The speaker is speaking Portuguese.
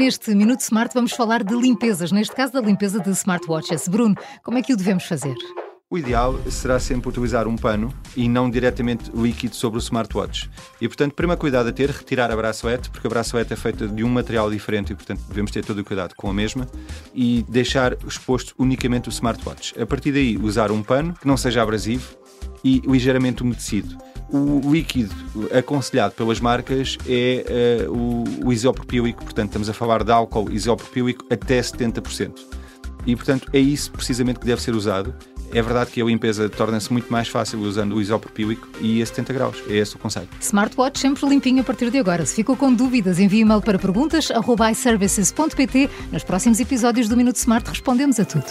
neste Minuto Smart vamos falar de limpezas, neste caso da limpeza de smartwatches. Bruno, como é que o devemos fazer? O ideal será sempre utilizar um pano e não diretamente líquido sobre o smartwatch. E, portanto, primeiro cuidado a ter, retirar a bracelete, porque a bracelete é feita de um material diferente e, portanto, devemos ter todo o cuidado com a mesma e deixar exposto unicamente o smartwatch. A partir daí, usar um pano que não seja abrasivo e ligeiramente umedecido. O líquido aconselhado pelas marcas é uh, o, o isopropílico, portanto, estamos a falar de álcool isopropílico até 70%. E, portanto, é isso precisamente que deve ser usado. É verdade que a limpeza torna-se muito mais fácil usando o isopropílico e a 70 graus. É esse o conselho. Smartwatch sempre limpinho a partir de agora. Se ficou com dúvidas, envie e-mail para perguntas.iservices.pt. Nos próximos episódios do Minuto Smart respondemos a tudo.